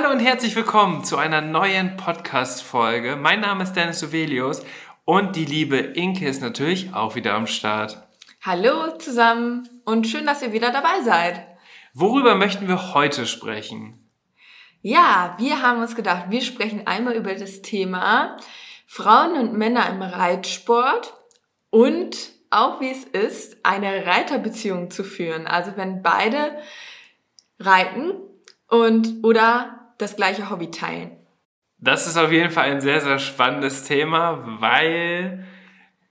Hallo und herzlich willkommen zu einer neuen Podcast-Folge. Mein Name ist Dennis Sovelius und die liebe Inke ist natürlich auch wieder am Start. Hallo zusammen und schön, dass ihr wieder dabei seid. Worüber möchten wir heute sprechen? Ja, wir haben uns gedacht, wir sprechen einmal über das Thema Frauen und Männer im Reitsport und auch wie es ist, eine Reiterbeziehung zu führen. Also wenn beide reiten und oder das gleiche Hobby teilen. Das ist auf jeden Fall ein sehr, sehr spannendes Thema, weil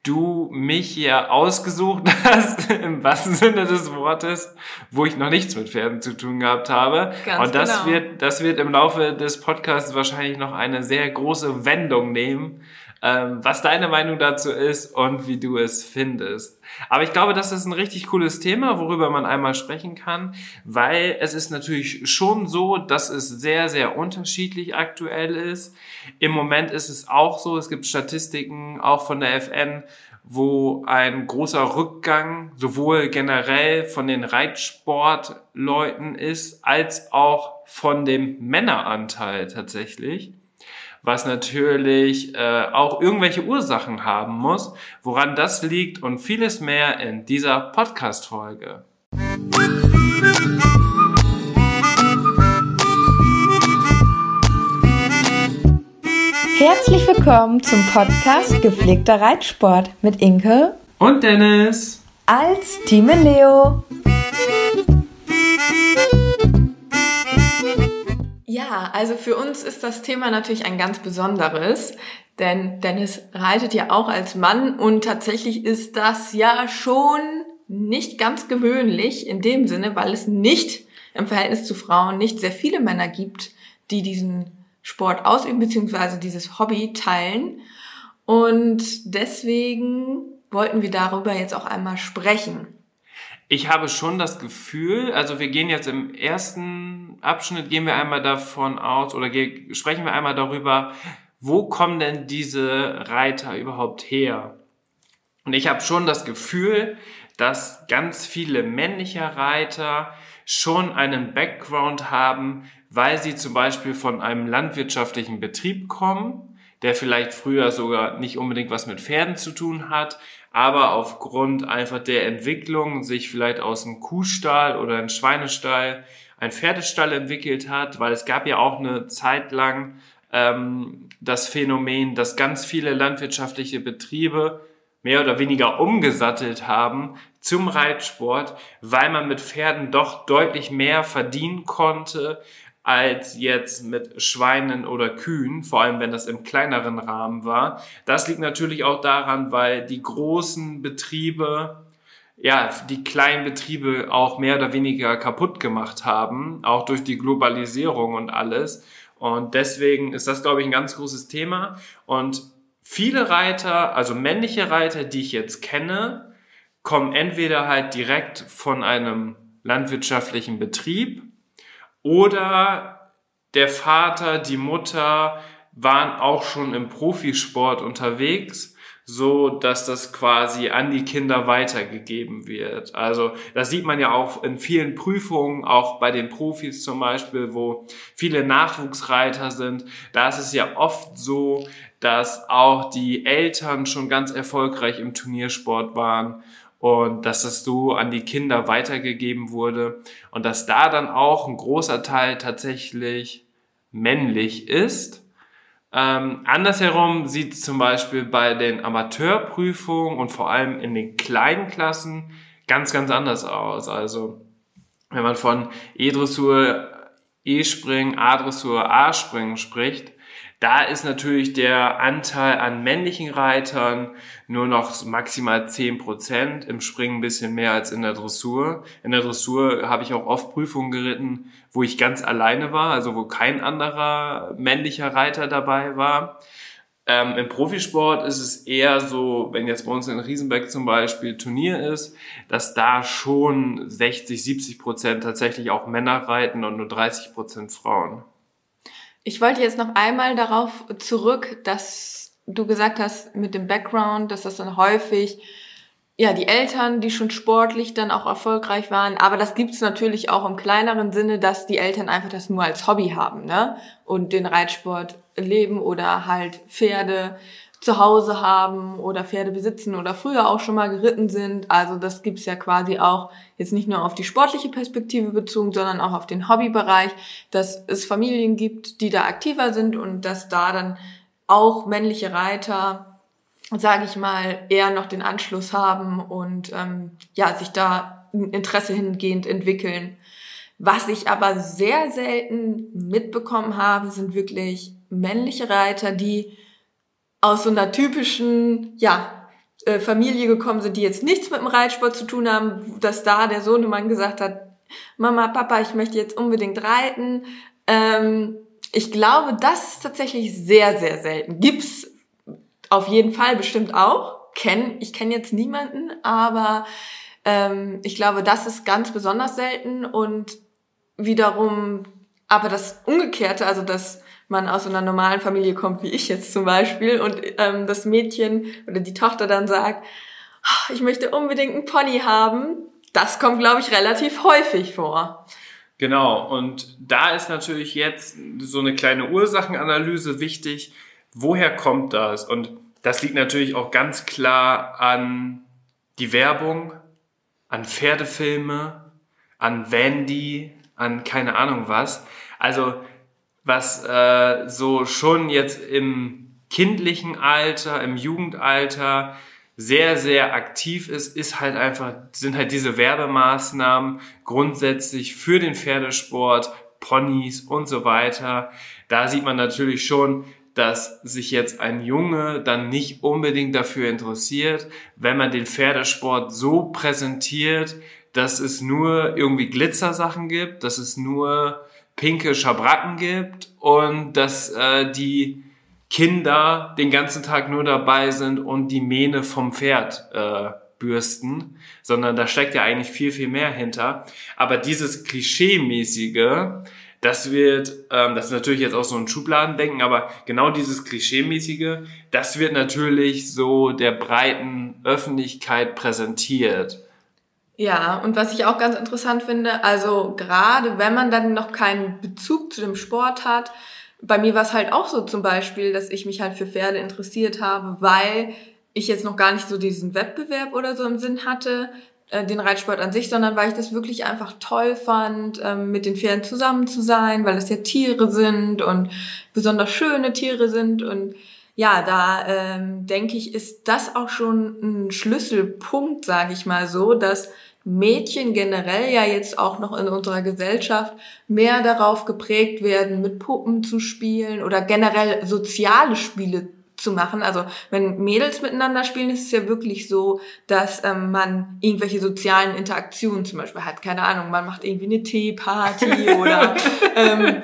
du mich hier ausgesucht hast, im wahrsten Sinne des Wortes, wo ich noch nichts mit Pferden zu tun gehabt habe. Ganz Und das genau. wird, das wird im Laufe des Podcasts wahrscheinlich noch eine sehr große Wendung nehmen, ähm, was deine Meinung dazu ist und wie du es findest. Aber ich glaube, das ist ein richtig cooles Thema, worüber man einmal sprechen kann, weil es ist natürlich schon so, dass es sehr, sehr unterschiedlich aktuell ist. Im Moment ist es auch so, es gibt Statistiken auch von der FN, wo ein großer Rückgang sowohl generell von den Reitsportleuten ist, als auch von dem Männeranteil tatsächlich was natürlich äh, auch irgendwelche Ursachen haben muss, woran das liegt und vieles mehr in dieser Podcast-Folge. Herzlich willkommen zum Podcast Gepflegter Reitsport mit Inke und Dennis als Team Leo. Ja, also für uns ist das Thema natürlich ein ganz besonderes, denn Dennis reitet ja auch als Mann und tatsächlich ist das ja schon nicht ganz gewöhnlich in dem Sinne, weil es nicht im Verhältnis zu Frauen nicht sehr viele Männer gibt, die diesen Sport ausüben bzw. dieses Hobby teilen. Und deswegen wollten wir darüber jetzt auch einmal sprechen. Ich habe schon das Gefühl, also wir gehen jetzt im ersten Abschnitt, gehen wir einmal davon aus oder sprechen wir einmal darüber, wo kommen denn diese Reiter überhaupt her? Und ich habe schon das Gefühl, dass ganz viele männliche Reiter schon einen Background haben, weil sie zum Beispiel von einem landwirtschaftlichen Betrieb kommen, der vielleicht früher sogar nicht unbedingt was mit Pferden zu tun hat, aber aufgrund einfach der Entwicklung sich vielleicht aus einem Kuhstall oder einem Schweinestall ein Pferdestall entwickelt hat, weil es gab ja auch eine Zeit lang ähm, das Phänomen, dass ganz viele landwirtschaftliche Betriebe mehr oder weniger umgesattelt haben zum Reitsport, weil man mit Pferden doch deutlich mehr verdienen konnte, als jetzt mit Schweinen oder Kühen, vor allem wenn das im kleineren Rahmen war. Das liegt natürlich auch daran, weil die großen Betriebe ja, die kleinen Betriebe auch mehr oder weniger kaputt gemacht haben, auch durch die Globalisierung und alles. Und deswegen ist das, glaube ich, ein ganz großes Thema. Und viele Reiter, also männliche Reiter, die ich jetzt kenne, kommen entweder halt direkt von einem landwirtschaftlichen Betrieb oder der Vater, die Mutter waren auch schon im Profisport unterwegs, so dass das quasi an die Kinder weitergegeben wird. Also das sieht man ja auch in vielen Prüfungen, auch bei den Profis zum Beispiel, wo viele Nachwuchsreiter sind. Da ist es ja oft so, dass auch die Eltern schon ganz erfolgreich im Turniersport waren und dass das so an die Kinder weitergegeben wurde und dass da dann auch ein großer Teil tatsächlich männlich ist. Ähm, andersherum sieht es zum Beispiel bei den Amateurprüfungen und vor allem in den kleinen Klassen ganz, ganz anders aus. Also wenn man von E-Dressur, E-Springen, A-Dressur, A-Springen spricht, Da ist natürlich der Anteil an männlichen Reitern nur noch maximal zehn Prozent, im Springen ein bisschen mehr als in der Dressur. In der Dressur habe ich auch oft Prüfungen geritten, wo ich ganz alleine war, also wo kein anderer männlicher Reiter dabei war. Ähm, Im Profisport ist es eher so, wenn jetzt bei uns in Riesenbeck zum Beispiel Turnier ist, dass da schon 60, 70 Prozent tatsächlich auch Männer reiten und nur 30 Prozent Frauen. Ich wollte jetzt noch einmal darauf zurück, dass du gesagt hast mit dem Background, dass das dann häufig ja die Eltern, die schon sportlich dann auch erfolgreich waren, aber das gibt's natürlich auch im kleineren Sinne, dass die Eltern einfach das nur als Hobby haben, ne? Und den Reitsport leben oder halt Pferde zu Hause haben oder Pferde besitzen oder früher auch schon mal geritten sind. Also das gibt's ja quasi auch jetzt nicht nur auf die sportliche Perspektive bezogen, sondern auch auf den Hobbybereich, dass es Familien gibt, die da aktiver sind und dass da dann auch männliche Reiter, sage ich mal, eher noch den Anschluss haben und ähm, ja sich da Interesse hingehend entwickeln. Was ich aber sehr selten mitbekommen habe, sind wirklich männliche Reiter, die aus so einer typischen, ja, äh, Familie gekommen sind, die jetzt nichts mit dem Reitsport zu tun haben, dass da der Sohnemann gesagt hat, Mama, Papa, ich möchte jetzt unbedingt reiten. Ähm, ich glaube, das ist tatsächlich sehr, sehr selten. Gibt's auf jeden Fall bestimmt auch. Kenn, ich kenne jetzt niemanden, aber ähm, ich glaube, das ist ganz besonders selten und wiederum, aber das Umgekehrte, also das man aus einer normalen Familie kommt, wie ich jetzt zum Beispiel, und ähm, das Mädchen oder die Tochter dann sagt, ah, ich möchte unbedingt einen Pony haben, das kommt, glaube ich, relativ häufig vor. Genau, und da ist natürlich jetzt so eine kleine Ursachenanalyse wichtig. Woher kommt das? Und das liegt natürlich auch ganz klar an die Werbung, an Pferdefilme, an Wendy, an keine Ahnung was. Also was äh, so schon jetzt im kindlichen Alter, im Jugendalter sehr, sehr aktiv ist, ist halt einfach, sind halt diese Werbemaßnahmen grundsätzlich für den Pferdesport, Ponys und so weiter. Da sieht man natürlich schon, dass sich jetzt ein Junge dann nicht unbedingt dafür interessiert, wenn man den Pferdesport so präsentiert, dass es nur irgendwie Glitzersachen gibt, dass es nur pinke Schabracken gibt und dass äh, die Kinder den ganzen Tag nur dabei sind und die Mähne vom Pferd äh, bürsten, sondern da steckt ja eigentlich viel, viel mehr hinter. Aber dieses Klischee-mäßige, das wird, ähm, das ist natürlich jetzt auch so ein Schubladendenken, aber genau dieses Klischee-mäßige, das wird natürlich so der breiten Öffentlichkeit präsentiert. Ja, und was ich auch ganz interessant finde, also gerade wenn man dann noch keinen Bezug zu dem Sport hat, bei mir war es halt auch so zum Beispiel, dass ich mich halt für Pferde interessiert habe, weil ich jetzt noch gar nicht so diesen Wettbewerb oder so im Sinn hatte, äh, den Reitsport an sich, sondern weil ich das wirklich einfach toll fand, ähm, mit den Pferden zusammen zu sein, weil es ja Tiere sind und besonders schöne Tiere sind. Und ja, da ähm, denke ich, ist das auch schon ein Schlüsselpunkt, sage ich mal so, dass Mädchen generell ja jetzt auch noch in unserer Gesellschaft mehr darauf geprägt werden, mit Puppen zu spielen oder generell soziale Spiele zu machen. Also wenn Mädels miteinander spielen, ist es ja wirklich so, dass ähm, man irgendwelche sozialen Interaktionen zum Beispiel hat. Keine Ahnung, man macht irgendwie eine Teeparty oder ähm,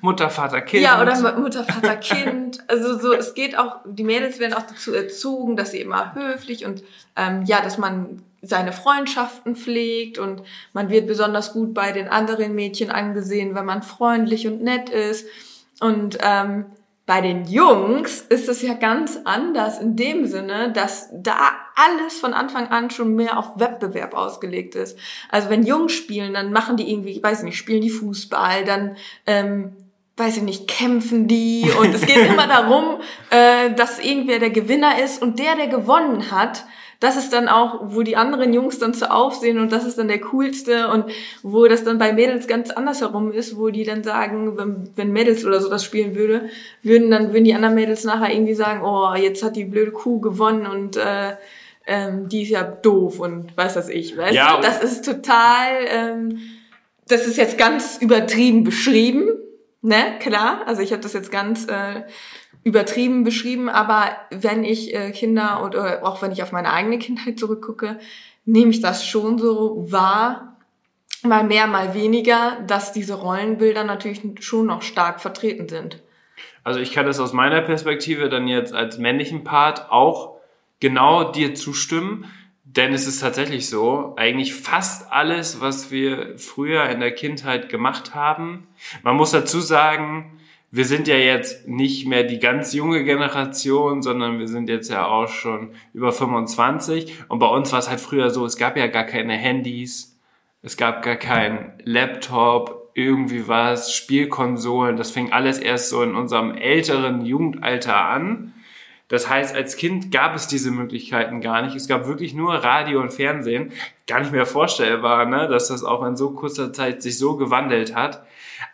Mutter, Vater, Kind. Ja, oder Mutter, Vater, Kind. Also so, es geht auch, die Mädels werden auch dazu erzogen, dass sie immer höflich und ähm, ja, dass man seine Freundschaften pflegt und man wird besonders gut bei den anderen Mädchen angesehen, wenn man freundlich und nett ist. Und ähm, bei den Jungs ist es ja ganz anders in dem Sinne, dass da alles von Anfang an schon mehr auf Wettbewerb ausgelegt ist. Also wenn Jungs spielen, dann machen die irgendwie, ich weiß nicht, spielen die Fußball, dann ähm, weiß ich nicht, kämpfen die und es geht immer darum, äh, dass irgendwer der Gewinner ist und der, der gewonnen hat, das ist dann auch, wo die anderen Jungs dann zu aufsehen und das ist dann der coolste und wo das dann bei Mädels ganz anders herum ist, wo die dann sagen, wenn, wenn Mädels oder so das spielen würde, würden dann würden die anderen Mädels nachher irgendwie sagen, oh, jetzt hat die blöde Kuh gewonnen und äh, ähm, die ist ja doof und weiß was ich, weißt ja, du? Das ist total, ähm, das ist jetzt ganz übertrieben beschrieben, Ne, klar. Also ich habe das jetzt ganz äh, übertrieben beschrieben, aber wenn ich äh, Kinder oder auch wenn ich auf meine eigene Kindheit zurückgucke, nehme ich das schon so wahr, mal mehr, mal weniger, dass diese Rollenbilder natürlich schon noch stark vertreten sind. Also ich kann das aus meiner Perspektive dann jetzt als männlichen Part auch genau dir zustimmen, denn es ist tatsächlich so, eigentlich fast alles, was wir früher in der Kindheit gemacht haben, man muss dazu sagen, wir sind ja jetzt nicht mehr die ganz junge Generation, sondern wir sind jetzt ja auch schon über 25. Und bei uns war es halt früher so, es gab ja gar keine Handys, es gab gar keinen Laptop, irgendwie was, Spielkonsolen. Das fing alles erst so in unserem älteren Jugendalter an. Das heißt, als Kind gab es diese Möglichkeiten gar nicht. Es gab wirklich nur Radio und Fernsehen. Gar nicht mehr vorstellbar, ne? dass das auch in so kurzer Zeit sich so gewandelt hat.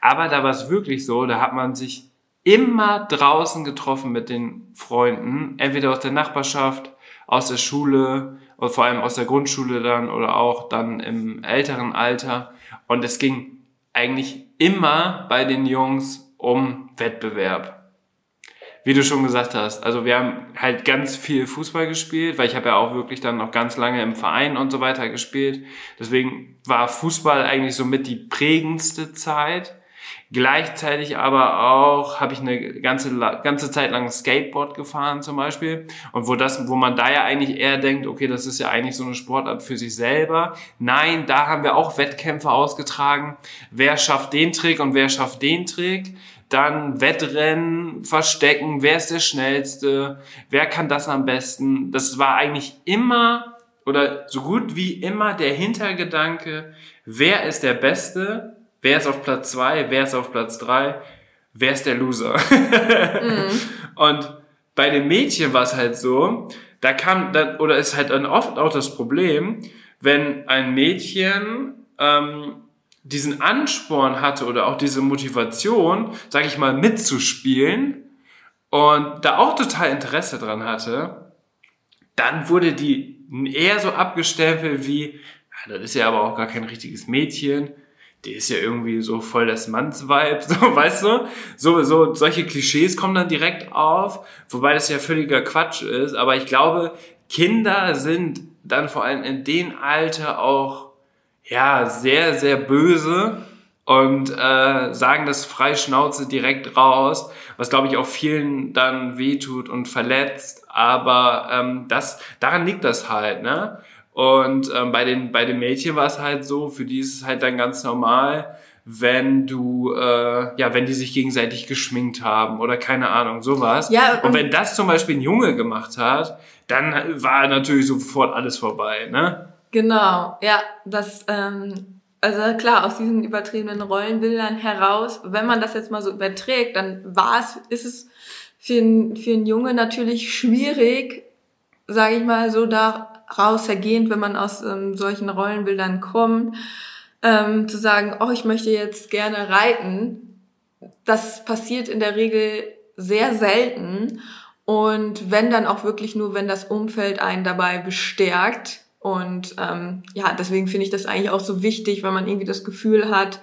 Aber da war es wirklich so, da hat man sich immer draußen getroffen mit den Freunden, entweder aus der Nachbarschaft, aus der Schule, oder vor allem aus der Grundschule dann oder auch dann im älteren Alter. Und es ging eigentlich immer bei den Jungs um Wettbewerb wie du schon gesagt hast, also wir haben halt ganz viel Fußball gespielt, weil ich habe ja auch wirklich dann noch ganz lange im Verein und so weiter gespielt. Deswegen war Fußball eigentlich so mit die prägendste Zeit. Gleichzeitig aber auch habe ich eine ganze ganze Zeit lang Skateboard gefahren zum Beispiel und wo das, wo man da ja eigentlich eher denkt, okay, das ist ja eigentlich so eine Sportart für sich selber. Nein, da haben wir auch Wettkämpfe ausgetragen. Wer schafft den Trick und wer schafft den Trick? Dann Wettrennen, Verstecken, wer ist der Schnellste, wer kann das am besten. Das war eigentlich immer oder so gut wie immer der Hintergedanke, wer ist der Beste, wer ist auf Platz zwei, wer ist auf Platz drei, wer ist der Loser. mhm. Und bei den Mädchen war es halt so, da kam, da, oder ist halt dann oft auch das Problem, wenn ein Mädchen ähm, diesen Ansporn hatte oder auch diese Motivation, sage ich mal, mitzuspielen und da auch total Interesse dran hatte, dann wurde die eher so abgestempelt wie, das ist ja aber auch gar kein richtiges Mädchen, die ist ja irgendwie so voll das Mannsvibe, so, weißt du? So, so, solche Klischees kommen dann direkt auf, wobei das ja völliger Quatsch ist, aber ich glaube, Kinder sind dann vor allem in dem Alter auch ja, sehr, sehr böse und äh, sagen das frei Schnauze direkt raus, was glaube ich auch vielen dann wehtut und verletzt, aber ähm, das daran liegt das halt, ne? Und ähm, bei den bei den Mädchen war es halt so, für die ist es halt dann ganz normal, wenn du äh, ja, wenn die sich gegenseitig geschminkt haben oder keine Ahnung sowas. Ja, und, und wenn das zum Beispiel ein Junge gemacht hat, dann war natürlich sofort alles vorbei, ne? Genau, ja, das, ähm, also klar, aus diesen übertriebenen Rollenbildern heraus, wenn man das jetzt mal so überträgt, dann war es, ist es für ein, für ein Junge natürlich schwierig, sage ich mal, so daraus ergehend, wenn man aus ähm, solchen Rollenbildern kommt, ähm, zu sagen, oh, ich möchte jetzt gerne reiten. Das passiert in der Regel sehr selten. Und wenn dann auch wirklich nur, wenn das Umfeld einen dabei bestärkt, und ähm, ja, deswegen finde ich das eigentlich auch so wichtig, wenn man irgendwie das Gefühl hat,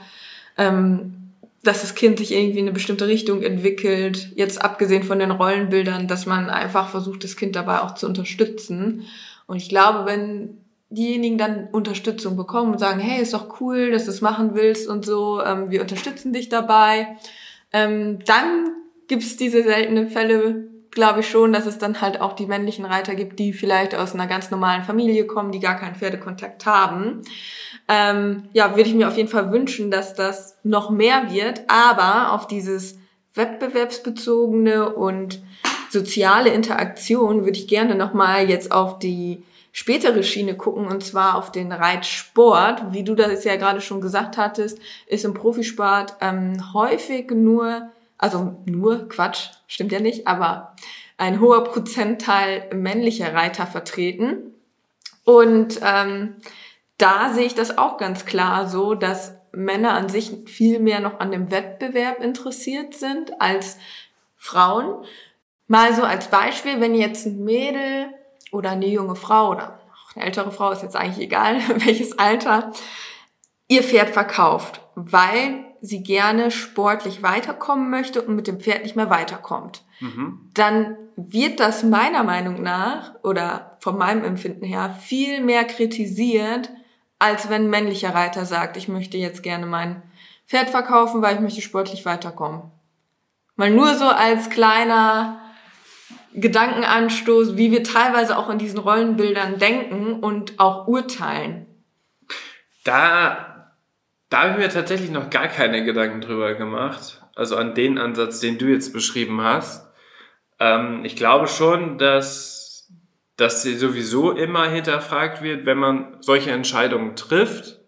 ähm, dass das Kind sich irgendwie in eine bestimmte Richtung entwickelt, jetzt abgesehen von den Rollenbildern, dass man einfach versucht, das Kind dabei auch zu unterstützen. Und ich glaube, wenn diejenigen dann Unterstützung bekommen und sagen, hey, ist doch cool, dass du es machen willst und so, ähm, wir unterstützen dich dabei, ähm, dann gibt's diese seltenen Fälle, glaube ich schon, dass es dann halt auch die männlichen Reiter gibt, die vielleicht aus einer ganz normalen Familie kommen, die gar keinen Pferdekontakt haben. Ähm, ja, würde ich mir auf jeden Fall wünschen, dass das noch mehr wird, aber auf dieses wettbewerbsbezogene und soziale Interaktion würde ich gerne nochmal jetzt auf die spätere Schiene gucken und zwar auf den Reitsport. Wie du das ja gerade schon gesagt hattest, ist im Profisport ähm, häufig nur also nur Quatsch, stimmt ja nicht, aber ein hoher Prozentteil männlicher Reiter vertreten. Und ähm, da sehe ich das auch ganz klar so, dass Männer an sich viel mehr noch an dem Wettbewerb interessiert sind als Frauen. Mal so als Beispiel, wenn jetzt ein Mädel oder eine junge Frau oder auch eine ältere Frau, ist jetzt eigentlich egal, welches Alter, ihr Pferd verkauft, weil sie gerne sportlich weiterkommen möchte und mit dem Pferd nicht mehr weiterkommt, mhm. dann wird das meiner Meinung nach oder von meinem Empfinden her viel mehr kritisiert, als wenn ein männlicher Reiter sagt, ich möchte jetzt gerne mein Pferd verkaufen, weil ich möchte sportlich weiterkommen. Mal nur so als kleiner Gedankenanstoß, wie wir teilweise auch in diesen Rollenbildern denken und auch urteilen. Da, da habe ich mir tatsächlich noch gar keine Gedanken drüber gemacht. Also an den Ansatz, den du jetzt beschrieben hast. Ähm, ich glaube schon, dass, dass sie sowieso immer hinterfragt wird, wenn man solche Entscheidungen trifft.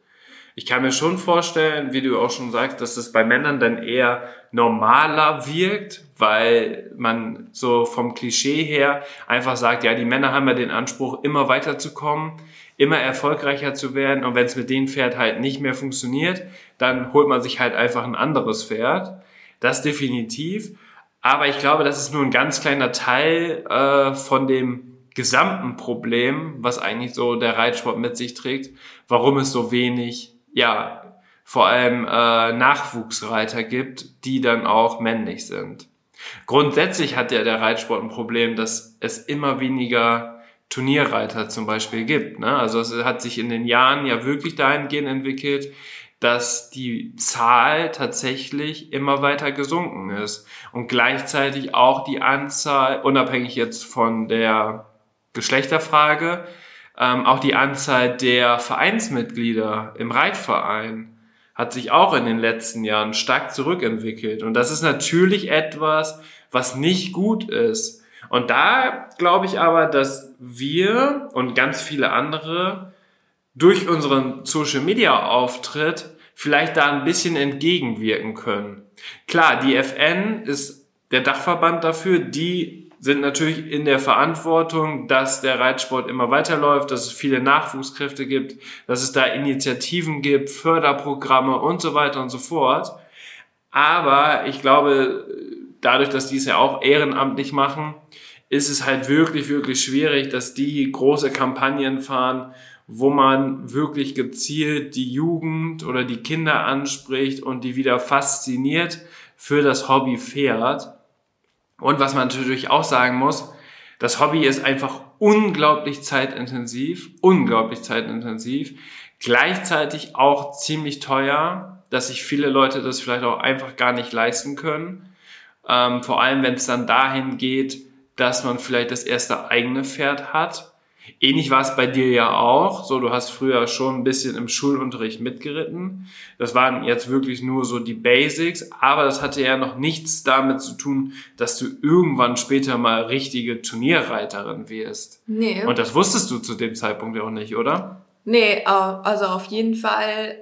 Ich kann mir schon vorstellen, wie du auch schon sagst, dass es bei Männern dann eher normaler wirkt, weil man so vom Klischee her einfach sagt, ja, die Männer haben ja den Anspruch, immer weiterzukommen, immer erfolgreicher zu werden und wenn es mit dem Pferd halt nicht mehr funktioniert, dann holt man sich halt einfach ein anderes Pferd. Das definitiv. Aber ich glaube, das ist nur ein ganz kleiner Teil äh, von dem gesamten Problem, was eigentlich so der Reitsport mit sich trägt, warum es so wenig, ja, vor allem äh, Nachwuchsreiter gibt, die dann auch männlich sind. Grundsätzlich hat ja der Reitsport ein Problem, dass es immer weniger Turnierreiter zum Beispiel gibt. Ne? Also es hat sich in den Jahren ja wirklich dahingehend entwickelt, dass die Zahl tatsächlich immer weiter gesunken ist und gleichzeitig auch die Anzahl, unabhängig jetzt von der Geschlechterfrage, ähm, auch die Anzahl der Vereinsmitglieder im Reitverein hat sich auch in den letzten Jahren stark zurückentwickelt. Und das ist natürlich etwas, was nicht gut ist. Und da glaube ich aber, dass wir und ganz viele andere durch unseren Social Media Auftritt vielleicht da ein bisschen entgegenwirken können. Klar, die FN ist der Dachverband dafür, die sind natürlich in der Verantwortung, dass der Reitsport immer weiterläuft, dass es viele Nachwuchskräfte gibt, dass es da Initiativen gibt, Förderprogramme und so weiter und so fort. Aber ich glaube, dadurch, dass die es ja auch ehrenamtlich machen, ist es halt wirklich, wirklich schwierig, dass die große Kampagnen fahren, wo man wirklich gezielt die Jugend oder die Kinder anspricht und die wieder fasziniert für das Hobby Pferd. Und was man natürlich auch sagen muss, das Hobby ist einfach unglaublich zeitintensiv, unglaublich zeitintensiv, gleichzeitig auch ziemlich teuer, dass sich viele Leute das vielleicht auch einfach gar nicht leisten können. Ähm, vor allem, wenn es dann dahin geht, dass man vielleicht das erste eigene Pferd hat Ähnlich war es bei dir ja auch. So, du hast früher schon ein bisschen im Schulunterricht mitgeritten. Das waren jetzt wirklich nur so die Basics, aber das hatte ja noch nichts damit zu tun, dass du irgendwann später mal richtige Turnierreiterin wirst. Nee. Und das wusstest du zu dem Zeitpunkt ja auch nicht, oder? Nee, also auf jeden Fall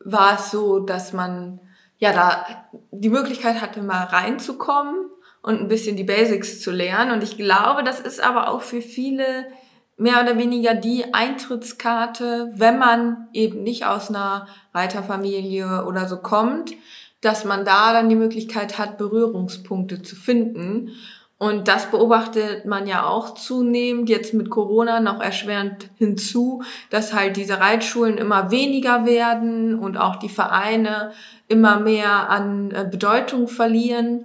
war es so, dass man ja da die Möglichkeit hatte, mal reinzukommen und ein bisschen die Basics zu lernen. Und ich glaube, das ist aber auch für viele mehr oder weniger die Eintrittskarte, wenn man eben nicht aus einer Reiterfamilie oder so kommt, dass man da dann die Möglichkeit hat, Berührungspunkte zu finden. Und das beobachtet man ja auch zunehmend jetzt mit Corona noch erschwerend hinzu, dass halt diese Reitschulen immer weniger werden und auch die Vereine immer mehr an äh, Bedeutung verlieren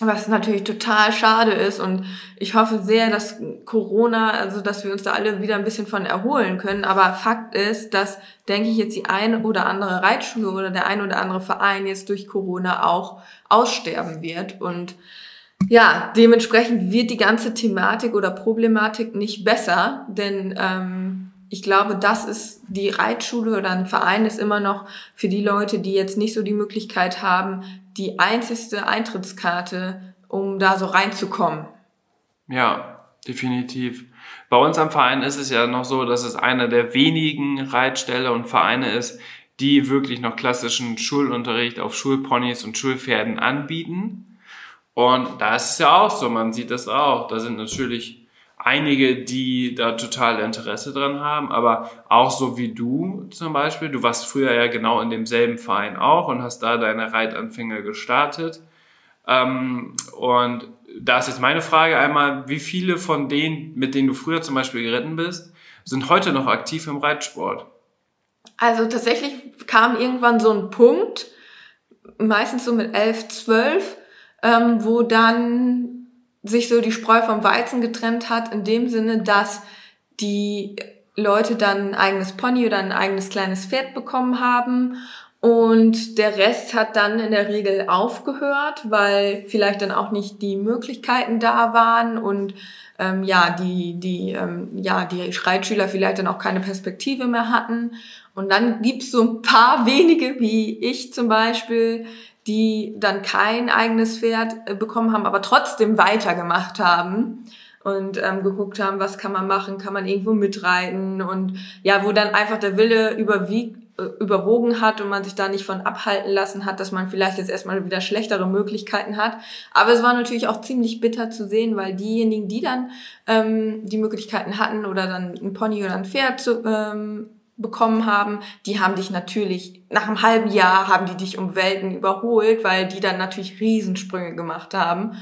was natürlich total schade ist und ich hoffe sehr, dass Corona, also dass wir uns da alle wieder ein bisschen von erholen können. Aber Fakt ist, dass, denke ich, jetzt die eine oder andere Reitschule oder der ein oder andere Verein jetzt durch Corona auch aussterben wird. Und ja, dementsprechend wird die ganze Thematik oder Problematik nicht besser, denn ähm, ich glaube, das ist die Reitschule oder ein Verein ist immer noch für die Leute, die jetzt nicht so die Möglichkeit haben, die einzigste Eintrittskarte, um da so reinzukommen. Ja, definitiv. Bei uns am Verein ist es ja noch so, dass es einer der wenigen Reitställe und Vereine ist, die wirklich noch klassischen Schulunterricht auf Schulponys und Schulpferden anbieten. Und da ist es ja auch so, man sieht das auch. Da sind natürlich einige, die da total Interesse dran haben, aber auch so wie du zum Beispiel, du warst früher ja genau in demselben Verein auch und hast da deine Reitanfänge gestartet. Ähm, und da ist jetzt meine Frage einmal, wie viele von denen, mit denen du früher zum Beispiel geritten bist, sind heute noch aktiv im Reitsport? Also tatsächlich kam irgendwann so ein Punkt, meistens so mit elf, zwölf, ähm, wo dann sich so die Spreu vom Weizen getrennt hat, in dem Sinne, dass die Leute dann ein eigenes Pony oder ein eigenes kleines Pferd bekommen haben und der Rest hat dann in der Regel aufgehört, weil vielleicht dann auch nicht die Möglichkeiten da waren und ähm, ja, die, die, ähm, ja, die Reitschüler vielleicht dann auch keine Perspektive mehr hatten. Und dann gibt's so ein paar wenige, wie ich zum Beispiel, die dann kein eigenes Pferd äh, bekommen haben, aber trotzdem weitergemacht haben und ähm, geguckt haben, was kann man machen, kann man irgendwo mitreiten und ja, wo dann einfach der Wille überwiegt, äh, überwogen hat und man sich da nicht von abhalten lassen hat, dass man vielleicht jetzt erstmal wieder schlechtere Möglichkeiten hat. Aber es war natürlich auch ziemlich bitter zu sehen, weil diejenigen, die dann ähm, die Möglichkeiten hatten oder dann ein Pony oder ein Pferd zu, ähm, bekommen haben, die haben dich natürlich, nach einem halben Jahr haben die dich um Welten überholt, weil die dann natürlich Riesensprünge gemacht haben.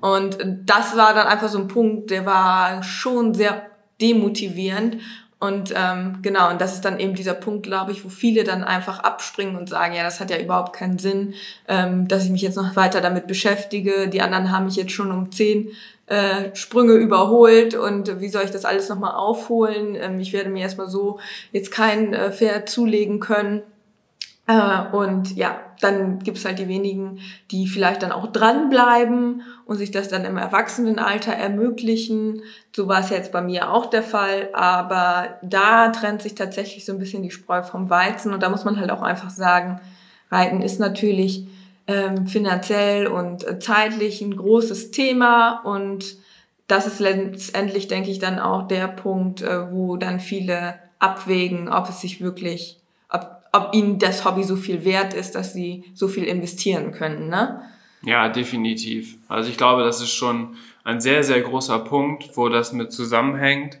Und das war dann einfach so ein Punkt, der war schon sehr demotivierend. Und ähm, genau, und das ist dann eben dieser Punkt, glaube ich, wo viele dann einfach abspringen und sagen, ja, das hat ja überhaupt keinen Sinn, ähm, dass ich mich jetzt noch weiter damit beschäftige. Die anderen haben mich jetzt schon um zehn äh, Sprünge überholt und wie soll ich das alles nochmal aufholen? Ähm, ich werde mir erstmal so jetzt kein äh, Pferd zulegen können. Äh, und ja, dann gibt's halt die wenigen, die vielleicht dann auch dranbleiben und sich das dann im Erwachsenenalter ermöglichen. So war es jetzt bei mir auch der Fall, aber da trennt sich tatsächlich so ein bisschen die Spreu vom Weizen und da muss man halt auch einfach sagen, Reiten ist natürlich ähm, finanziell und zeitlich ein großes Thema und das ist letztendlich, denke ich, dann auch der Punkt, äh, wo dann viele abwägen, ob es sich wirklich ob ihnen das Hobby so viel wert ist, dass sie so viel investieren können, ne? Ja, definitiv. Also ich glaube, das ist schon ein sehr, sehr großer Punkt, wo das mit zusammenhängt.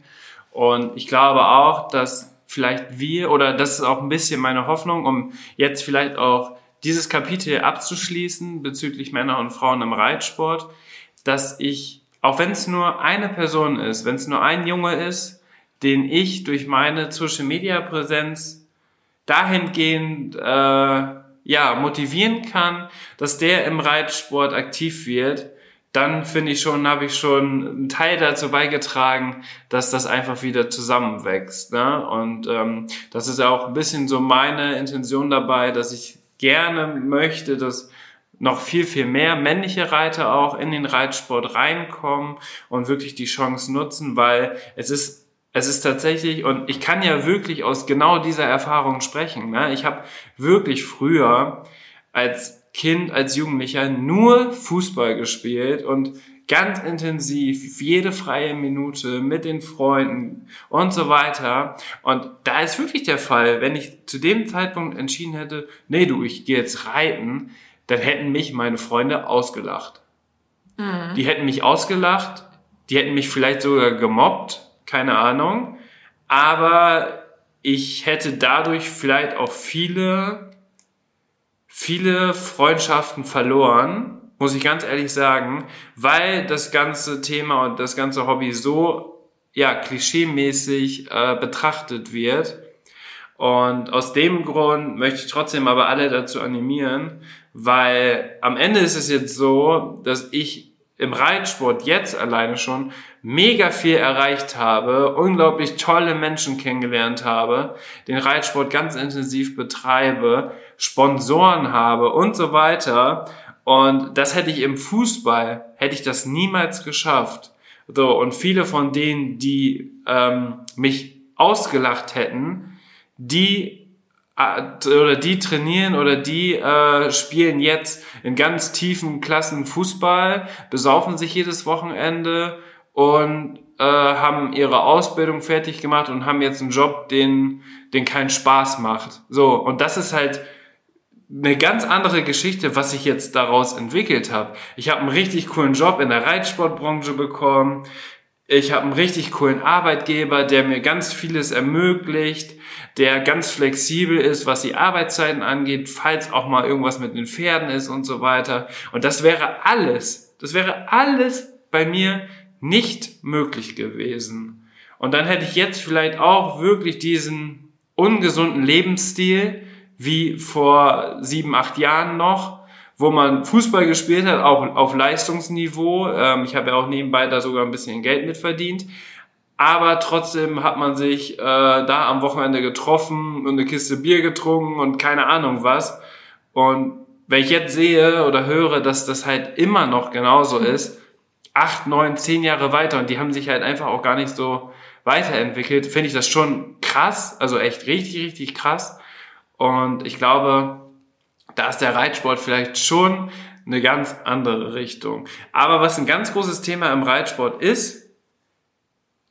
Und ich glaube auch, dass vielleicht wir, oder das ist auch ein bisschen meine Hoffnung, um jetzt vielleicht auch dieses Kapitel abzuschließen bezüglich Männer und Frauen im Reitsport, dass ich, auch wenn es nur eine Person ist, wenn es nur ein Junge ist, den ich durch meine Social-Media-Präsenz dahingehend äh, ja motivieren kann, dass der im Reitsport aktiv wird, dann finde ich schon, habe ich schon einen Teil dazu beigetragen, dass das einfach wieder zusammenwächst. Ne? Und ähm, das ist auch ein bisschen so meine Intention dabei, dass ich gerne möchte, dass noch viel, viel mehr männliche Reiter auch in den Reitsport reinkommen und wirklich die Chance nutzen, weil es ist es ist tatsächlich, und ich kann ja wirklich aus genau dieser Erfahrung sprechen. Ne? Ich habe wirklich früher als Kind, als Jugendlicher nur Fußball gespielt und ganz intensiv, jede freie Minute mit den Freunden und so weiter. Und da ist wirklich der Fall, wenn ich zu dem Zeitpunkt entschieden hätte, nee du, ich gehe jetzt reiten, dann hätten mich meine Freunde ausgelacht. Mhm. Die hätten mich ausgelacht, die hätten mich vielleicht sogar gemobbt, keine Ahnung. Aber ich hätte dadurch vielleicht auch viele, viele Freundschaften verloren, muss ich ganz ehrlich sagen, weil das ganze Thema und das ganze Hobby so, ja, klischeemäßig äh, betrachtet wird. Und aus dem Grund möchte ich trotzdem aber alle dazu animieren, weil am Ende ist es jetzt so, dass ich im Reitsport jetzt alleine schon mega viel erreicht habe, unglaublich tolle Menschen kennengelernt habe, den Reitsport ganz intensiv betreibe, Sponsoren habe und so weiter. Und das hätte ich im Fußball, hätte ich das niemals geschafft. So, und viele von denen, die ähm, mich ausgelacht hätten, die oder die trainieren oder die äh, spielen jetzt in ganz tiefen Klassen Fußball, besaufen sich jedes Wochenende und äh, haben ihre Ausbildung fertig gemacht und haben jetzt einen Job, den, den keinen Spaß macht. So, und das ist halt eine ganz andere Geschichte, was ich jetzt daraus entwickelt habe. Ich habe einen richtig coolen Job in der Reitsportbranche bekommen. Ich habe einen richtig coolen Arbeitgeber, der mir ganz vieles ermöglicht, der ganz flexibel ist, was die Arbeitszeiten angeht, falls auch mal irgendwas mit den Pferden ist und so weiter. Und das wäre alles, das wäre alles bei mir nicht möglich gewesen. Und dann hätte ich jetzt vielleicht auch wirklich diesen ungesunden Lebensstil, wie vor sieben, acht Jahren noch, wo man Fußball gespielt hat, auch auf Leistungsniveau. Ähm, ich habe ja auch nebenbei da sogar ein bisschen Geld mitverdient. Aber trotzdem hat man sich äh, da am Wochenende getroffen und eine Kiste Bier getrunken und keine Ahnung was. Und wenn ich jetzt sehe oder höre, dass das halt immer noch genauso ist, acht, neun, zehn Jahre weiter und die haben sich halt einfach auch gar nicht so weiterentwickelt, finde ich das schon krass, also echt richtig, richtig krass. Und ich glaube, da ist der Reitsport vielleicht schon eine ganz andere Richtung. Aber was ein ganz großes Thema im Reitsport ist,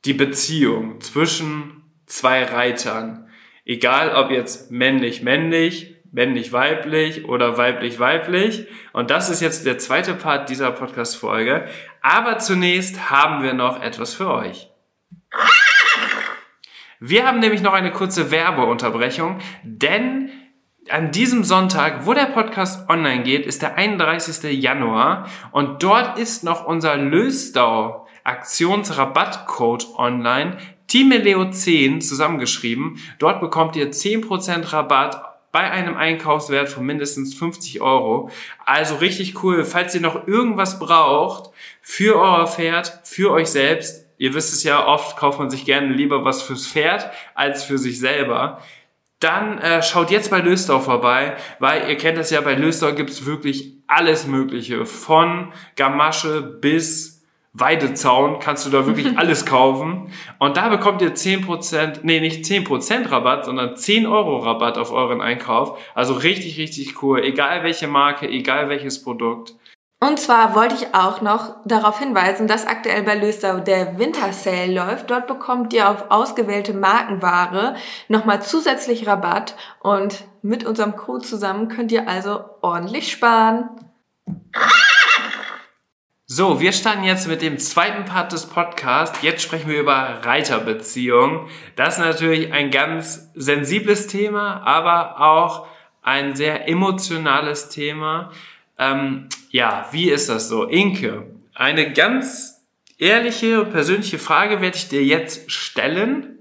die Beziehung zwischen zwei Reitern. Egal ob jetzt männlich-männlich, männlich-weiblich oder weiblich-weiblich. Und das ist jetzt der zweite Part dieser Podcast-Folge. Aber zunächst haben wir noch etwas für euch. Wir haben nämlich noch eine kurze Werbeunterbrechung, denn an diesem Sonntag, wo der Podcast online geht, ist der 31. Januar und dort ist noch unser Löstau Aktionsrabattcode online, TeamLeo10 zusammengeschrieben. Dort bekommt ihr 10% Rabatt bei einem Einkaufswert von mindestens 50 Euro. Also richtig cool. Falls ihr noch irgendwas braucht für euer Pferd, für euch selbst, ihr wisst es ja, oft kauft man sich gerne lieber was fürs Pferd als für sich selber. Dann äh, schaut jetzt bei Löstau vorbei, weil ihr kennt das ja, bei Löstau gibt's wirklich alles Mögliche. Von Gamasche bis Weidezaun kannst du da wirklich alles kaufen. Und da bekommt ihr 10%, nee, nicht 10% Rabatt, sondern 10 Euro Rabatt auf euren Einkauf. Also richtig, richtig cool. Egal welche Marke, egal welches Produkt. Und zwar wollte ich auch noch darauf hinweisen, dass aktuell bei Löstau der Winter Sale läuft. Dort bekommt ihr auf ausgewählte Markenware nochmal zusätzlich Rabatt und mit unserem Code zusammen könnt ihr also ordentlich sparen. So, wir starten jetzt mit dem zweiten Part des Podcasts. Jetzt sprechen wir über Reiterbeziehungen. Das ist natürlich ein ganz sensibles Thema, aber auch ein sehr emotionales Thema. Ähm, ja, wie ist das so? Inke, eine ganz ehrliche und persönliche Frage werde ich dir jetzt stellen.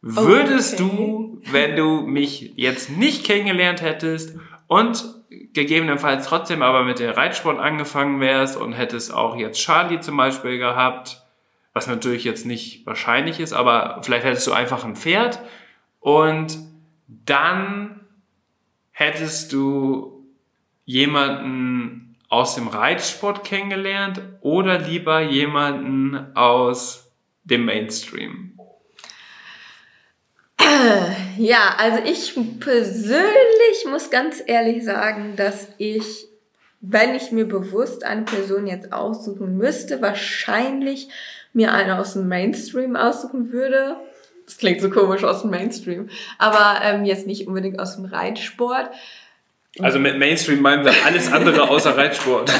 Würdest okay. du, wenn du mich jetzt nicht kennengelernt hättest und gegebenenfalls trotzdem aber mit der Reitsport angefangen wärst und hättest auch jetzt Charlie zum Beispiel gehabt, was natürlich jetzt nicht wahrscheinlich ist, aber vielleicht hättest du einfach ein Pferd und dann hättest du jemanden aus dem Reitsport kennengelernt oder lieber jemanden aus dem Mainstream? Ja, also ich persönlich muss ganz ehrlich sagen, dass ich, wenn ich mir bewusst eine Person jetzt aussuchen müsste, wahrscheinlich mir eine aus dem Mainstream aussuchen würde. Das klingt so komisch aus dem Mainstream, aber ähm, jetzt nicht unbedingt aus dem Reitsport. Also mit Mainstream meinen wir alles andere außer Reitsport.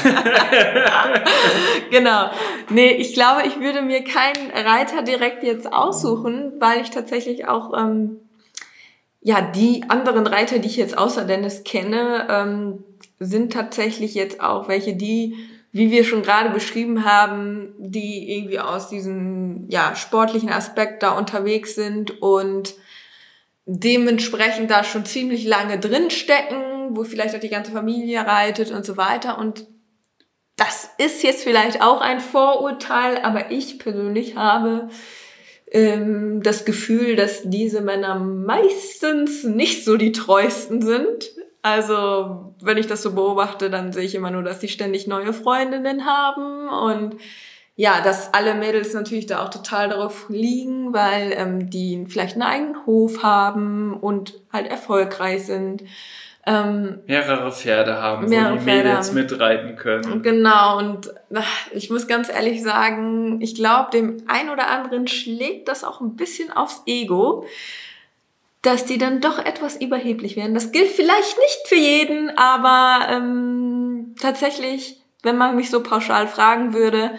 genau. Nee, ich glaube, ich würde mir keinen Reiter direkt jetzt aussuchen, weil ich tatsächlich auch ähm, ja die anderen Reiter, die ich jetzt außer Dennis kenne, ähm, sind tatsächlich jetzt auch welche, die, wie wir schon gerade beschrieben haben, die irgendwie aus diesem ja sportlichen Aspekt da unterwegs sind und dementsprechend da schon ziemlich lange wo vielleicht auch die ganze Familie reitet und so weiter. Und das ist jetzt vielleicht auch ein Vorurteil, aber ich persönlich habe ähm, das Gefühl, dass diese Männer meistens nicht so die treuesten sind. Also, wenn ich das so beobachte, dann sehe ich immer nur, dass die ständig neue Freundinnen haben und ja, dass alle Mädels natürlich da auch total darauf liegen, weil ähm, die vielleicht einen eigenen Hof haben und halt erfolgreich sind. Ähm, mehrere Pferde haben, mehrere wo die Pferde Mädels haben. mitreiten können. Genau, und ich muss ganz ehrlich sagen, ich glaube, dem ein oder anderen schlägt das auch ein bisschen aufs Ego, dass die dann doch etwas überheblich werden. Das gilt vielleicht nicht für jeden, aber ähm, tatsächlich, wenn man mich so pauschal fragen würde,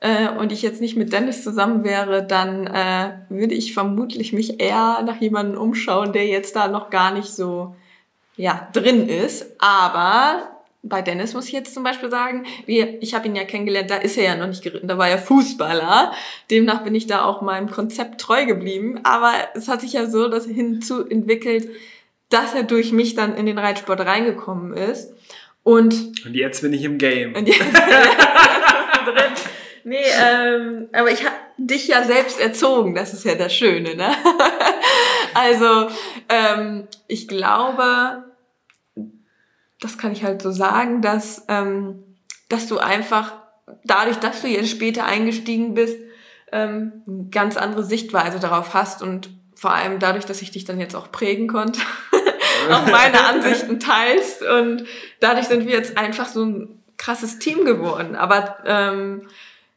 äh, und ich jetzt nicht mit Dennis zusammen wäre, dann äh, würde ich vermutlich mich eher nach jemandem umschauen, der jetzt da noch gar nicht so ja, drin ist. Aber bei Dennis muss ich jetzt zum Beispiel sagen, wie, ich habe ihn ja kennengelernt, da ist er ja noch nicht geritten, da war er Fußballer. Demnach bin ich da auch meinem Konzept treu geblieben. Aber es hat sich ja so das hinzu entwickelt, dass er durch mich dann in den Reitsport reingekommen ist. Und, und jetzt bin ich im Game. Und jetzt, jetzt bist du drin. Nee, ähm, aber ich habe dich ja selbst erzogen, das ist ja das Schöne, ne? also, ähm, ich glaube, das kann ich halt so sagen, dass, ähm, dass du einfach dadurch, dass du jetzt später eingestiegen bist, ähm, eine ganz andere Sichtweise darauf hast und vor allem dadurch, dass ich dich dann jetzt auch prägen konnte, auch meine Ansichten teilst und dadurch sind wir jetzt einfach so ein krasses Team geworden. Aber ähm,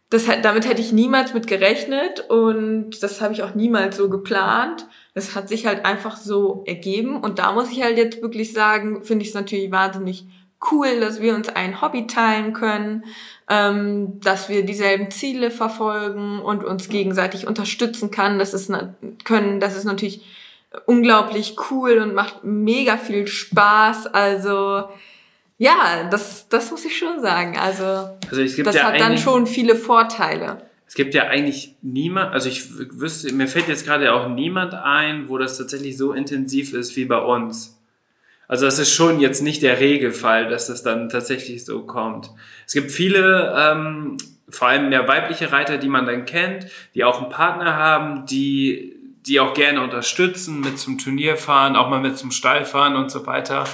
das, damit hätte ich niemals mit gerechnet und das habe ich auch niemals so geplant. Das hat sich halt einfach so ergeben und da muss ich halt jetzt wirklich sagen, finde ich es natürlich wahnsinnig cool, dass wir uns ein Hobby teilen können, ähm, dass wir dieselben Ziele verfolgen und uns gegenseitig unterstützen kann. Das ist können. Das ist natürlich unglaublich cool und macht mega viel Spaß. Also ja, das, das muss ich schon sagen. Also, also das ja hat dann schon viele Vorteile. Es gibt ja eigentlich niemand, also ich wüsste, mir fällt jetzt gerade auch niemand ein, wo das tatsächlich so intensiv ist wie bei uns. Also das ist schon jetzt nicht der Regelfall, dass das dann tatsächlich so kommt. Es gibt viele, ähm, vor allem mehr weibliche Reiter, die man dann kennt, die auch einen Partner haben, die die auch gerne unterstützen, mit zum Turnier fahren, auch mal mit zum Stall fahren und so weiter.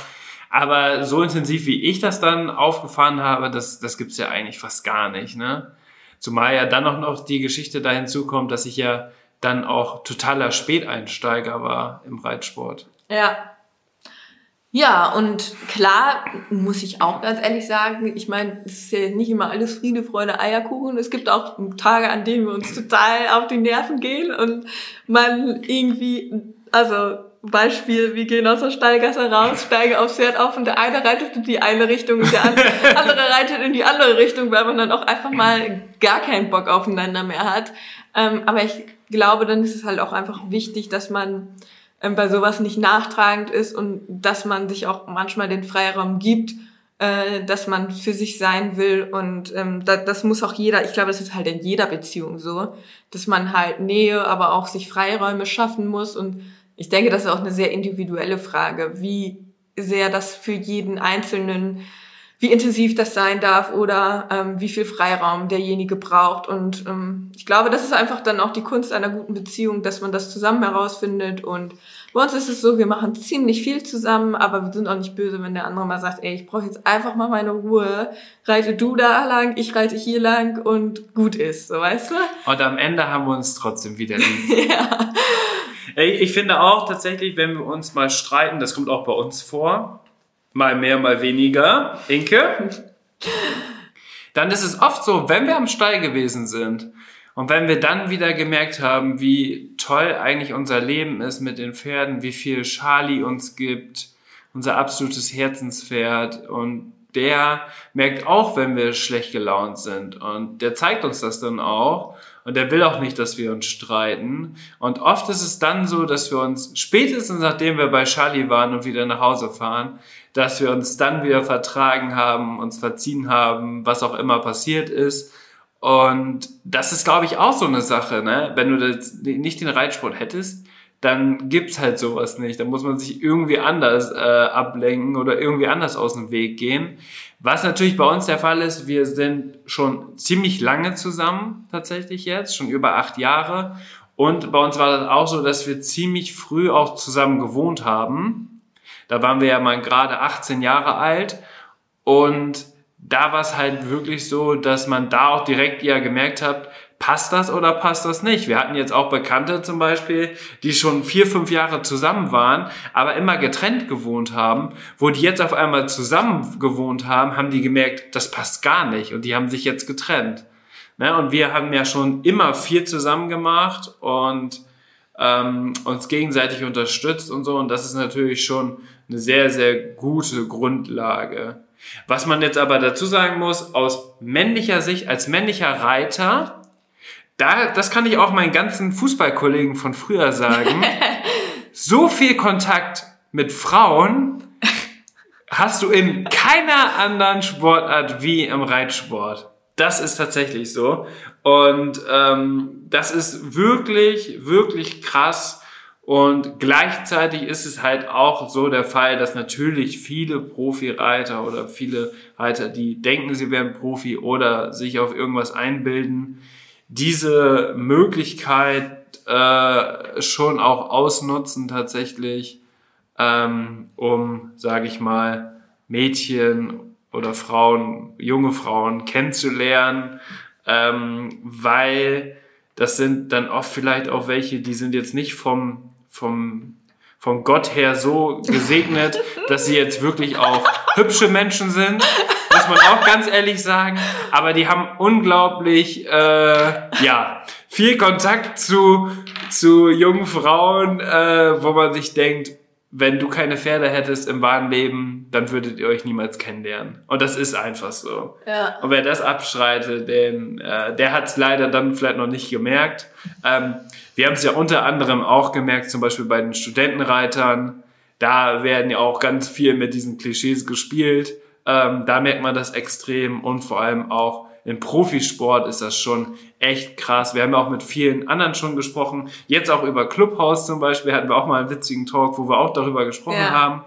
Aber so intensiv, wie ich das dann aufgefahren habe, das, das gibt's ja eigentlich fast gar nicht. Ne? Zumal ja dann auch noch die Geschichte da hinzukommt, dass ich ja dann auch totaler Späteinsteiger war im Reitsport. Ja, ja, und klar, muss ich auch ganz ehrlich sagen, ich meine, es ist ja nicht immer alles Friede, Freude, Eierkuchen. Es gibt auch Tage, an denen wir uns total auf die Nerven gehen und man irgendwie, also Beispiel, wir gehen aus der Stallgasse raus, steigen aufs Pferd auf und der eine reitet in die eine Richtung und der andere reitet in die andere Richtung, weil man dann auch einfach mal gar keinen Bock aufeinander mehr hat. Ähm, aber ich glaube, dann ist es halt auch einfach wichtig, dass man ähm, bei sowas nicht nachtragend ist und dass man sich auch manchmal den Freiraum gibt, äh, dass man für sich sein will und ähm, da, das muss auch jeder, ich glaube, das ist halt in jeder Beziehung so, dass man halt Nähe, aber auch sich Freiräume schaffen muss und ich denke, das ist auch eine sehr individuelle Frage, wie sehr das für jeden Einzelnen wie intensiv das sein darf oder ähm, wie viel Freiraum derjenige braucht. Und ähm, ich glaube, das ist einfach dann auch die Kunst einer guten Beziehung, dass man das zusammen herausfindet. Und bei uns ist es so, wir machen ziemlich viel zusammen, aber wir sind auch nicht böse, wenn der andere mal sagt, ey, ich brauche jetzt einfach mal meine Ruhe. Reite du da lang, ich reite hier lang und gut ist, so weißt du? Und am Ende haben wir uns trotzdem wieder lieb. ja. Ich finde auch tatsächlich, wenn wir uns mal streiten, das kommt auch bei uns vor, mal mehr, mal weniger. Inke? Dann ist es oft so, wenn wir am Stall gewesen sind und wenn wir dann wieder gemerkt haben, wie toll eigentlich unser Leben ist mit den Pferden, wie viel Charlie uns gibt, unser absolutes Herzenspferd und der merkt auch, wenn wir schlecht gelaunt sind und der zeigt uns das dann auch und der will auch nicht, dass wir uns streiten und oft ist es dann so, dass wir uns spätestens nachdem wir bei Charlie waren und wieder nach Hause fahren, dass wir uns dann wieder vertragen haben, uns verziehen haben, was auch immer passiert ist. Und das ist, glaube ich, auch so eine Sache, ne? Wenn du nicht den Reitsport hättest, dann gibt's halt sowas nicht. Dann muss man sich irgendwie anders äh, ablenken oder irgendwie anders aus dem Weg gehen. Was natürlich bei uns der Fall ist, wir sind schon ziemlich lange zusammen, tatsächlich jetzt, schon über acht Jahre. Und bei uns war das auch so, dass wir ziemlich früh auch zusammen gewohnt haben. Da waren wir ja mal gerade 18 Jahre alt und da war es halt wirklich so, dass man da auch direkt ja gemerkt hat, passt das oder passt das nicht? Wir hatten jetzt auch Bekannte zum Beispiel, die schon vier, fünf Jahre zusammen waren, aber immer getrennt gewohnt haben. Wo die jetzt auf einmal zusammen gewohnt haben, haben die gemerkt, das passt gar nicht und die haben sich jetzt getrennt. Ne? Und wir haben ja schon immer viel zusammen gemacht und ähm, uns gegenseitig unterstützt und so. Und das ist natürlich schon eine sehr, sehr gute Grundlage. Was man jetzt aber dazu sagen muss, aus männlicher Sicht, als männlicher Reiter, da, das kann ich auch meinen ganzen Fußballkollegen von früher sagen, so viel Kontakt mit Frauen hast du in keiner anderen Sportart wie im Reitsport. Das ist tatsächlich so. Und ähm, das ist wirklich, wirklich krass. Und gleichzeitig ist es halt auch so der Fall, dass natürlich viele Profireiter oder viele Reiter, die denken, sie wären Profi oder sich auf irgendwas einbilden, diese Möglichkeit äh, schon auch ausnutzen tatsächlich, ähm, um, sage ich mal, Mädchen oder Frauen, junge Frauen kennenzulernen, ähm, weil das sind dann oft vielleicht auch welche, die sind jetzt nicht vom, vom, vom Gott her so gesegnet, dass sie jetzt wirklich auch hübsche Menschen sind, muss man auch ganz ehrlich sagen. Aber die haben unglaublich, äh, ja, viel Kontakt zu, zu jungen Frauen, äh, wo man sich denkt, wenn du keine Pferde hättest im wahren Leben, dann würdet ihr euch niemals kennenlernen. Und das ist einfach so. Ja. Und wer das abstreitet, den, äh, der hat es leider dann vielleicht noch nicht gemerkt. Ähm, wir haben es ja unter anderem auch gemerkt, zum Beispiel bei den Studentenreitern. Da werden ja auch ganz viel mit diesen Klischees gespielt. Ähm, da merkt man das extrem und vor allem auch im Profisport ist das schon echt krass. Wir haben ja auch mit vielen anderen schon gesprochen. Jetzt auch über Clubhouse zum Beispiel hatten wir auch mal einen witzigen Talk, wo wir auch darüber gesprochen ja. haben.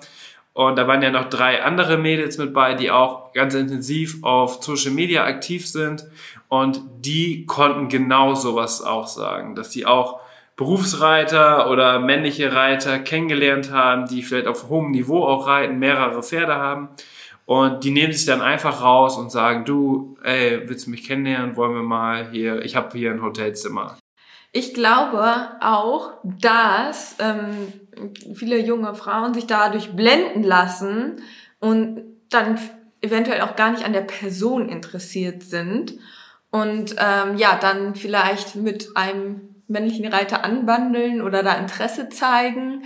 Und da waren ja noch drei andere Mädels mit bei, die auch ganz intensiv auf Social Media aktiv sind. Und die konnten genau sowas auch sagen, dass sie auch Berufsreiter oder männliche Reiter kennengelernt haben, die vielleicht auf hohem Niveau auch reiten, mehrere Pferde haben und die nehmen sich dann einfach raus und sagen, du, ey, willst du mich kennenlernen? Wollen wir mal hier, ich habe hier ein Hotelzimmer. Ich glaube auch, dass ähm, viele junge Frauen sich dadurch blenden lassen und dann eventuell auch gar nicht an der Person interessiert sind und ähm, ja, dann vielleicht mit einem männlichen Reiter anbandeln oder da Interesse zeigen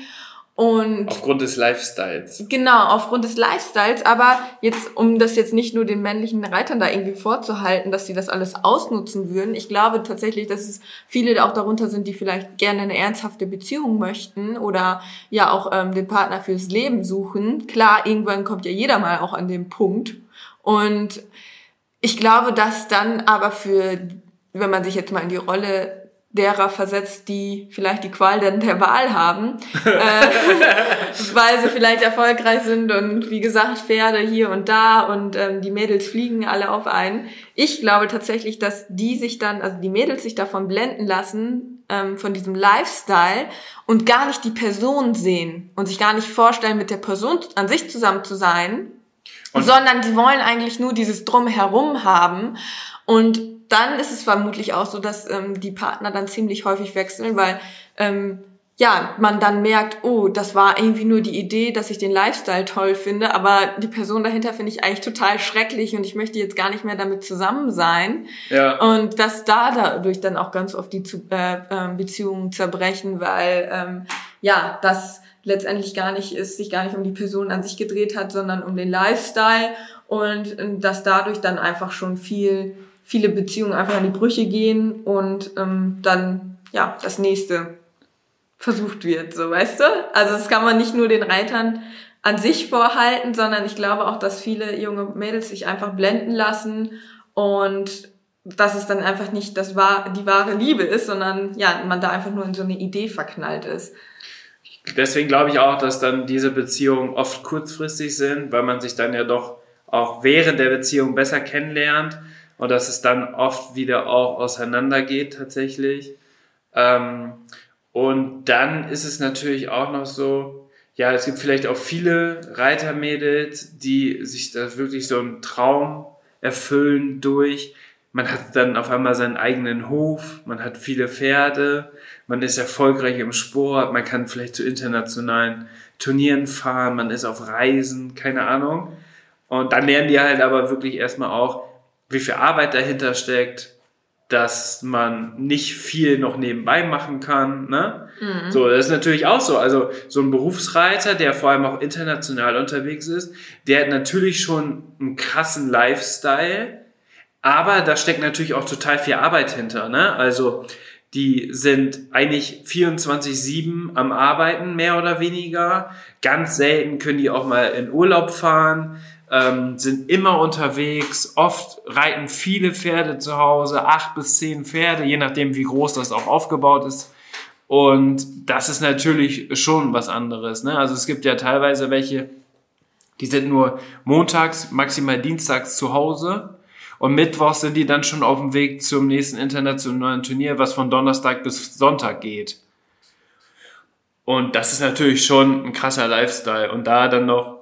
und aufgrund des Lifestyles. Genau, aufgrund des Lifestyles. Aber jetzt, um das jetzt nicht nur den männlichen Reitern da irgendwie vorzuhalten, dass sie das alles ausnutzen würden. Ich glaube tatsächlich, dass es viele auch darunter sind, die vielleicht gerne eine ernsthafte Beziehung möchten oder ja auch ähm, den Partner fürs Leben suchen. Klar, irgendwann kommt ja jeder mal auch an den Punkt. Und ich glaube, dass dann aber für, wenn man sich jetzt mal in die Rolle derer versetzt, die vielleicht die Qual der, der Wahl haben, äh, weil sie vielleicht erfolgreich sind und wie gesagt Pferde hier und da und ähm, die Mädels fliegen alle auf einen. Ich glaube tatsächlich, dass die sich dann, also die Mädels sich davon blenden lassen, ähm, von diesem Lifestyle und gar nicht die Person sehen und sich gar nicht vorstellen, mit der Person an sich zusammen zu sein, und sondern sie wollen eigentlich nur dieses Drumherum haben und dann ist es vermutlich auch so, dass ähm, die Partner dann ziemlich häufig wechseln, weil ähm, ja, man dann merkt, oh, das war irgendwie nur die Idee, dass ich den Lifestyle toll finde, aber die Person dahinter finde ich eigentlich total schrecklich und ich möchte jetzt gar nicht mehr damit zusammen sein. Ja. Und dass da dadurch dann auch ganz oft die äh, äh, Beziehungen zerbrechen, weil ähm, ja, das letztendlich gar nicht ist, sich gar nicht um die Person an sich gedreht hat, sondern um den Lifestyle und dass dadurch dann einfach schon viel viele Beziehungen einfach in die Brüche gehen und ähm, dann ja das nächste versucht wird, so weißt du? Also das kann man nicht nur den Reitern an sich vorhalten, sondern ich glaube auch, dass viele junge Mädels sich einfach blenden lassen und dass es dann einfach nicht das wahr, die wahre Liebe ist, sondern ja, man da einfach nur in so eine Idee verknallt ist. Deswegen glaube ich auch, dass dann diese Beziehungen oft kurzfristig sind, weil man sich dann ja doch auch während der Beziehung besser kennenlernt und dass es dann oft wieder auch auseinandergeht tatsächlich. Ähm, und dann ist es natürlich auch noch so, ja, es gibt vielleicht auch viele Reitermädels, die sich da wirklich so einen Traum erfüllen durch. Man hat dann auf einmal seinen eigenen Hof, man hat viele Pferde, man ist erfolgreich im Sport, man kann vielleicht zu internationalen Turnieren fahren, man ist auf Reisen, keine Ahnung. Und dann lernen die halt aber wirklich erstmal auch, wie viel Arbeit dahinter steckt, dass man nicht viel noch nebenbei machen kann. Ne? Mhm. So, das ist natürlich auch so. Also so ein Berufsreiter, der vor allem auch international unterwegs ist, der hat natürlich schon einen krassen Lifestyle, aber da steckt natürlich auch total viel Arbeit hinter. Ne? Also die sind eigentlich 24-7 am Arbeiten, mehr oder weniger. Ganz selten können die auch mal in Urlaub fahren ähm, sind immer unterwegs, oft reiten viele Pferde zu Hause, acht bis zehn Pferde, je nachdem wie groß das auch aufgebaut ist. Und das ist natürlich schon was anderes. Ne? Also es gibt ja teilweise welche, die sind nur montags, maximal dienstags zu Hause. Und mittwochs sind die dann schon auf dem Weg zum nächsten internationalen Turnier, was von Donnerstag bis Sonntag geht. Und das ist natürlich schon ein krasser Lifestyle. Und da dann noch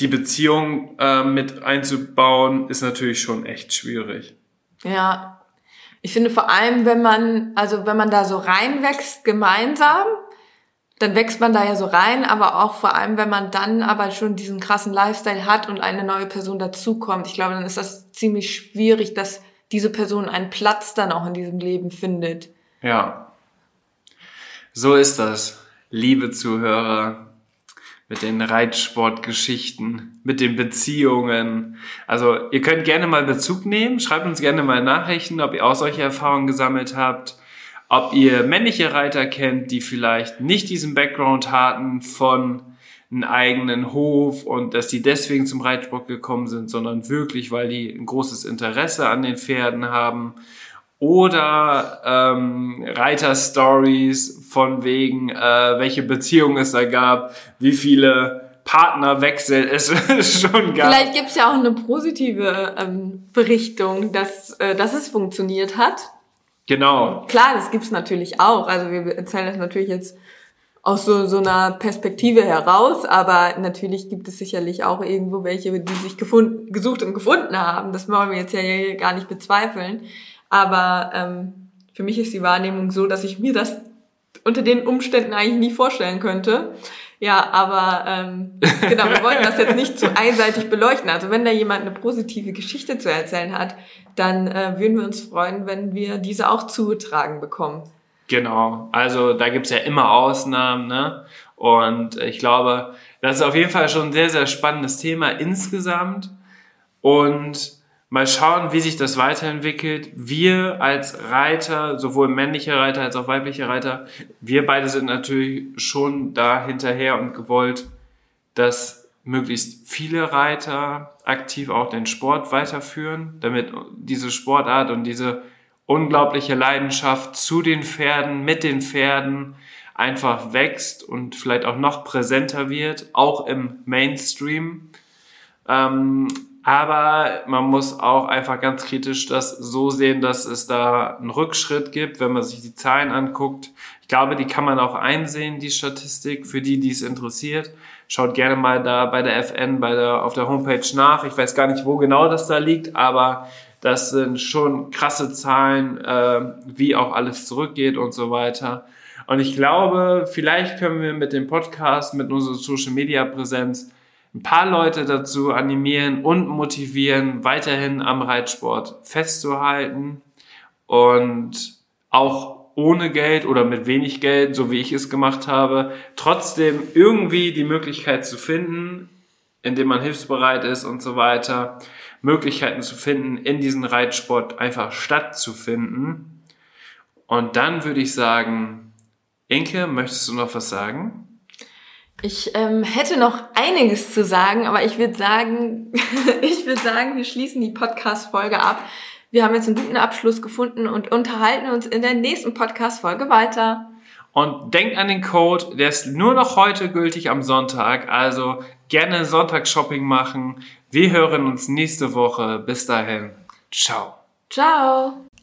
die Beziehung äh, mit einzubauen, ist natürlich schon echt schwierig. Ja, ich finde vor allem, wenn man, also wenn man da so reinwächst gemeinsam, dann wächst man da ja so rein, aber auch vor allem, wenn man dann aber schon diesen krassen Lifestyle hat und eine neue Person dazukommt. Ich glaube, dann ist das ziemlich schwierig, dass diese Person einen Platz dann auch in diesem Leben findet. Ja. So ist das, liebe Zuhörer mit den Reitsportgeschichten, mit den Beziehungen. Also ihr könnt gerne mal Bezug nehmen, schreibt uns gerne mal Nachrichten, ob ihr auch solche Erfahrungen gesammelt habt, ob ihr männliche Reiter kennt, die vielleicht nicht diesen Background hatten von einem eigenen Hof und dass die deswegen zum Reitsport gekommen sind, sondern wirklich, weil die ein großes Interesse an den Pferden haben oder ähm, Reiter-Stories von wegen, äh, welche Beziehungen es da gab, wie viele Partnerwechsel es schon gab. Vielleicht gibt es ja auch eine positive ähm, Berichtung, dass, äh, dass es funktioniert hat. Genau. Klar, das gibt's natürlich auch. Also wir erzählen das natürlich jetzt aus so, so einer Perspektive heraus, aber natürlich gibt es sicherlich auch irgendwo welche, die sich gefunden, gesucht und gefunden haben. Das wollen wir jetzt ja gar nicht bezweifeln. Aber ähm, für mich ist die Wahrnehmung so, dass ich mir das unter den Umständen eigentlich nie vorstellen könnte. Ja, aber ähm, genau, wir wollen das jetzt nicht zu einseitig beleuchten. Also wenn da jemand eine positive Geschichte zu erzählen hat, dann äh, würden wir uns freuen, wenn wir diese auch zugetragen bekommen. Genau, also da gibt's ja immer Ausnahmen, ne? Und ich glaube, das ist auf jeden Fall schon ein sehr, sehr spannendes Thema insgesamt. Und mal schauen, wie sich das weiterentwickelt. Wir als Reiter, sowohl männliche Reiter als auch weibliche Reiter, wir beide sind natürlich schon da hinterher und gewollt, dass möglichst viele Reiter aktiv auch den Sport weiterführen, damit diese Sportart und diese unglaubliche Leidenschaft zu den Pferden, mit den Pferden einfach wächst und vielleicht auch noch präsenter wird, auch im Mainstream. Ähm, aber man muss auch einfach ganz kritisch das so sehen, dass es da einen Rückschritt gibt, wenn man sich die Zahlen anguckt. Ich glaube, die kann man auch einsehen, die Statistik, für die, die es interessiert. Schaut gerne mal da bei der FN, bei der, auf der Homepage nach. Ich weiß gar nicht, wo genau das da liegt, aber das sind schon krasse Zahlen, äh, wie auch alles zurückgeht und so weiter. Und ich glaube, vielleicht können wir mit dem Podcast, mit unserer Social Media Präsenz ein paar Leute dazu animieren und motivieren, weiterhin am Reitsport festzuhalten und auch ohne Geld oder mit wenig Geld, so wie ich es gemacht habe, trotzdem irgendwie die Möglichkeit zu finden, indem man hilfsbereit ist und so weiter, Möglichkeiten zu finden, in diesen Reitsport einfach stattzufinden. Und dann würde ich sagen, Inke, möchtest du noch was sagen? Ich ähm, hätte noch einiges zu sagen, aber ich würde sagen, ich würde sagen, wir schließen die Podcast-Folge ab. Wir haben jetzt einen guten Abschluss gefunden und unterhalten uns in der nächsten Podcast-Folge weiter. Und denkt an den Code, der ist nur noch heute gültig am Sonntag. Also gerne Sonntagsshopping machen. Wir hören uns nächste Woche. Bis dahin. Ciao. Ciao.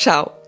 Ciao.